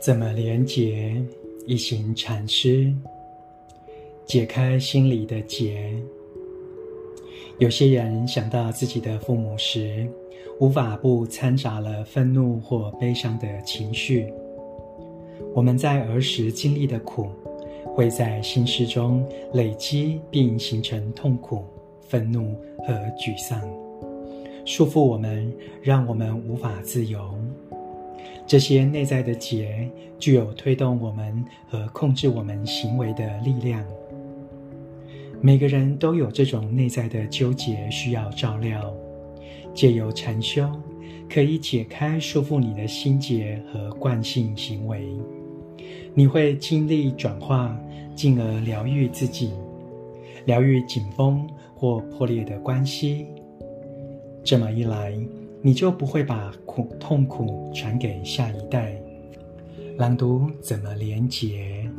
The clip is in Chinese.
怎么连结？一行禅师解开心里的结。有些人想到自己的父母时，无法不掺杂了愤怒或悲伤的情绪。我们在儿时经历的苦，会在心事中累积，并形成痛苦、愤怒和沮丧，束缚我们，让我们无法自由。这些内在的结具有推动我们和控制我们行为的力量。每个人都有这种内在的纠结，需要照料。借由禅修，可以解开束缚你的心结和惯性行为。你会经历转化，进而疗愈自己，疗愈紧绷或破裂的关系。这么一来，你就不会把苦痛苦传给下一代。朗读怎么连结？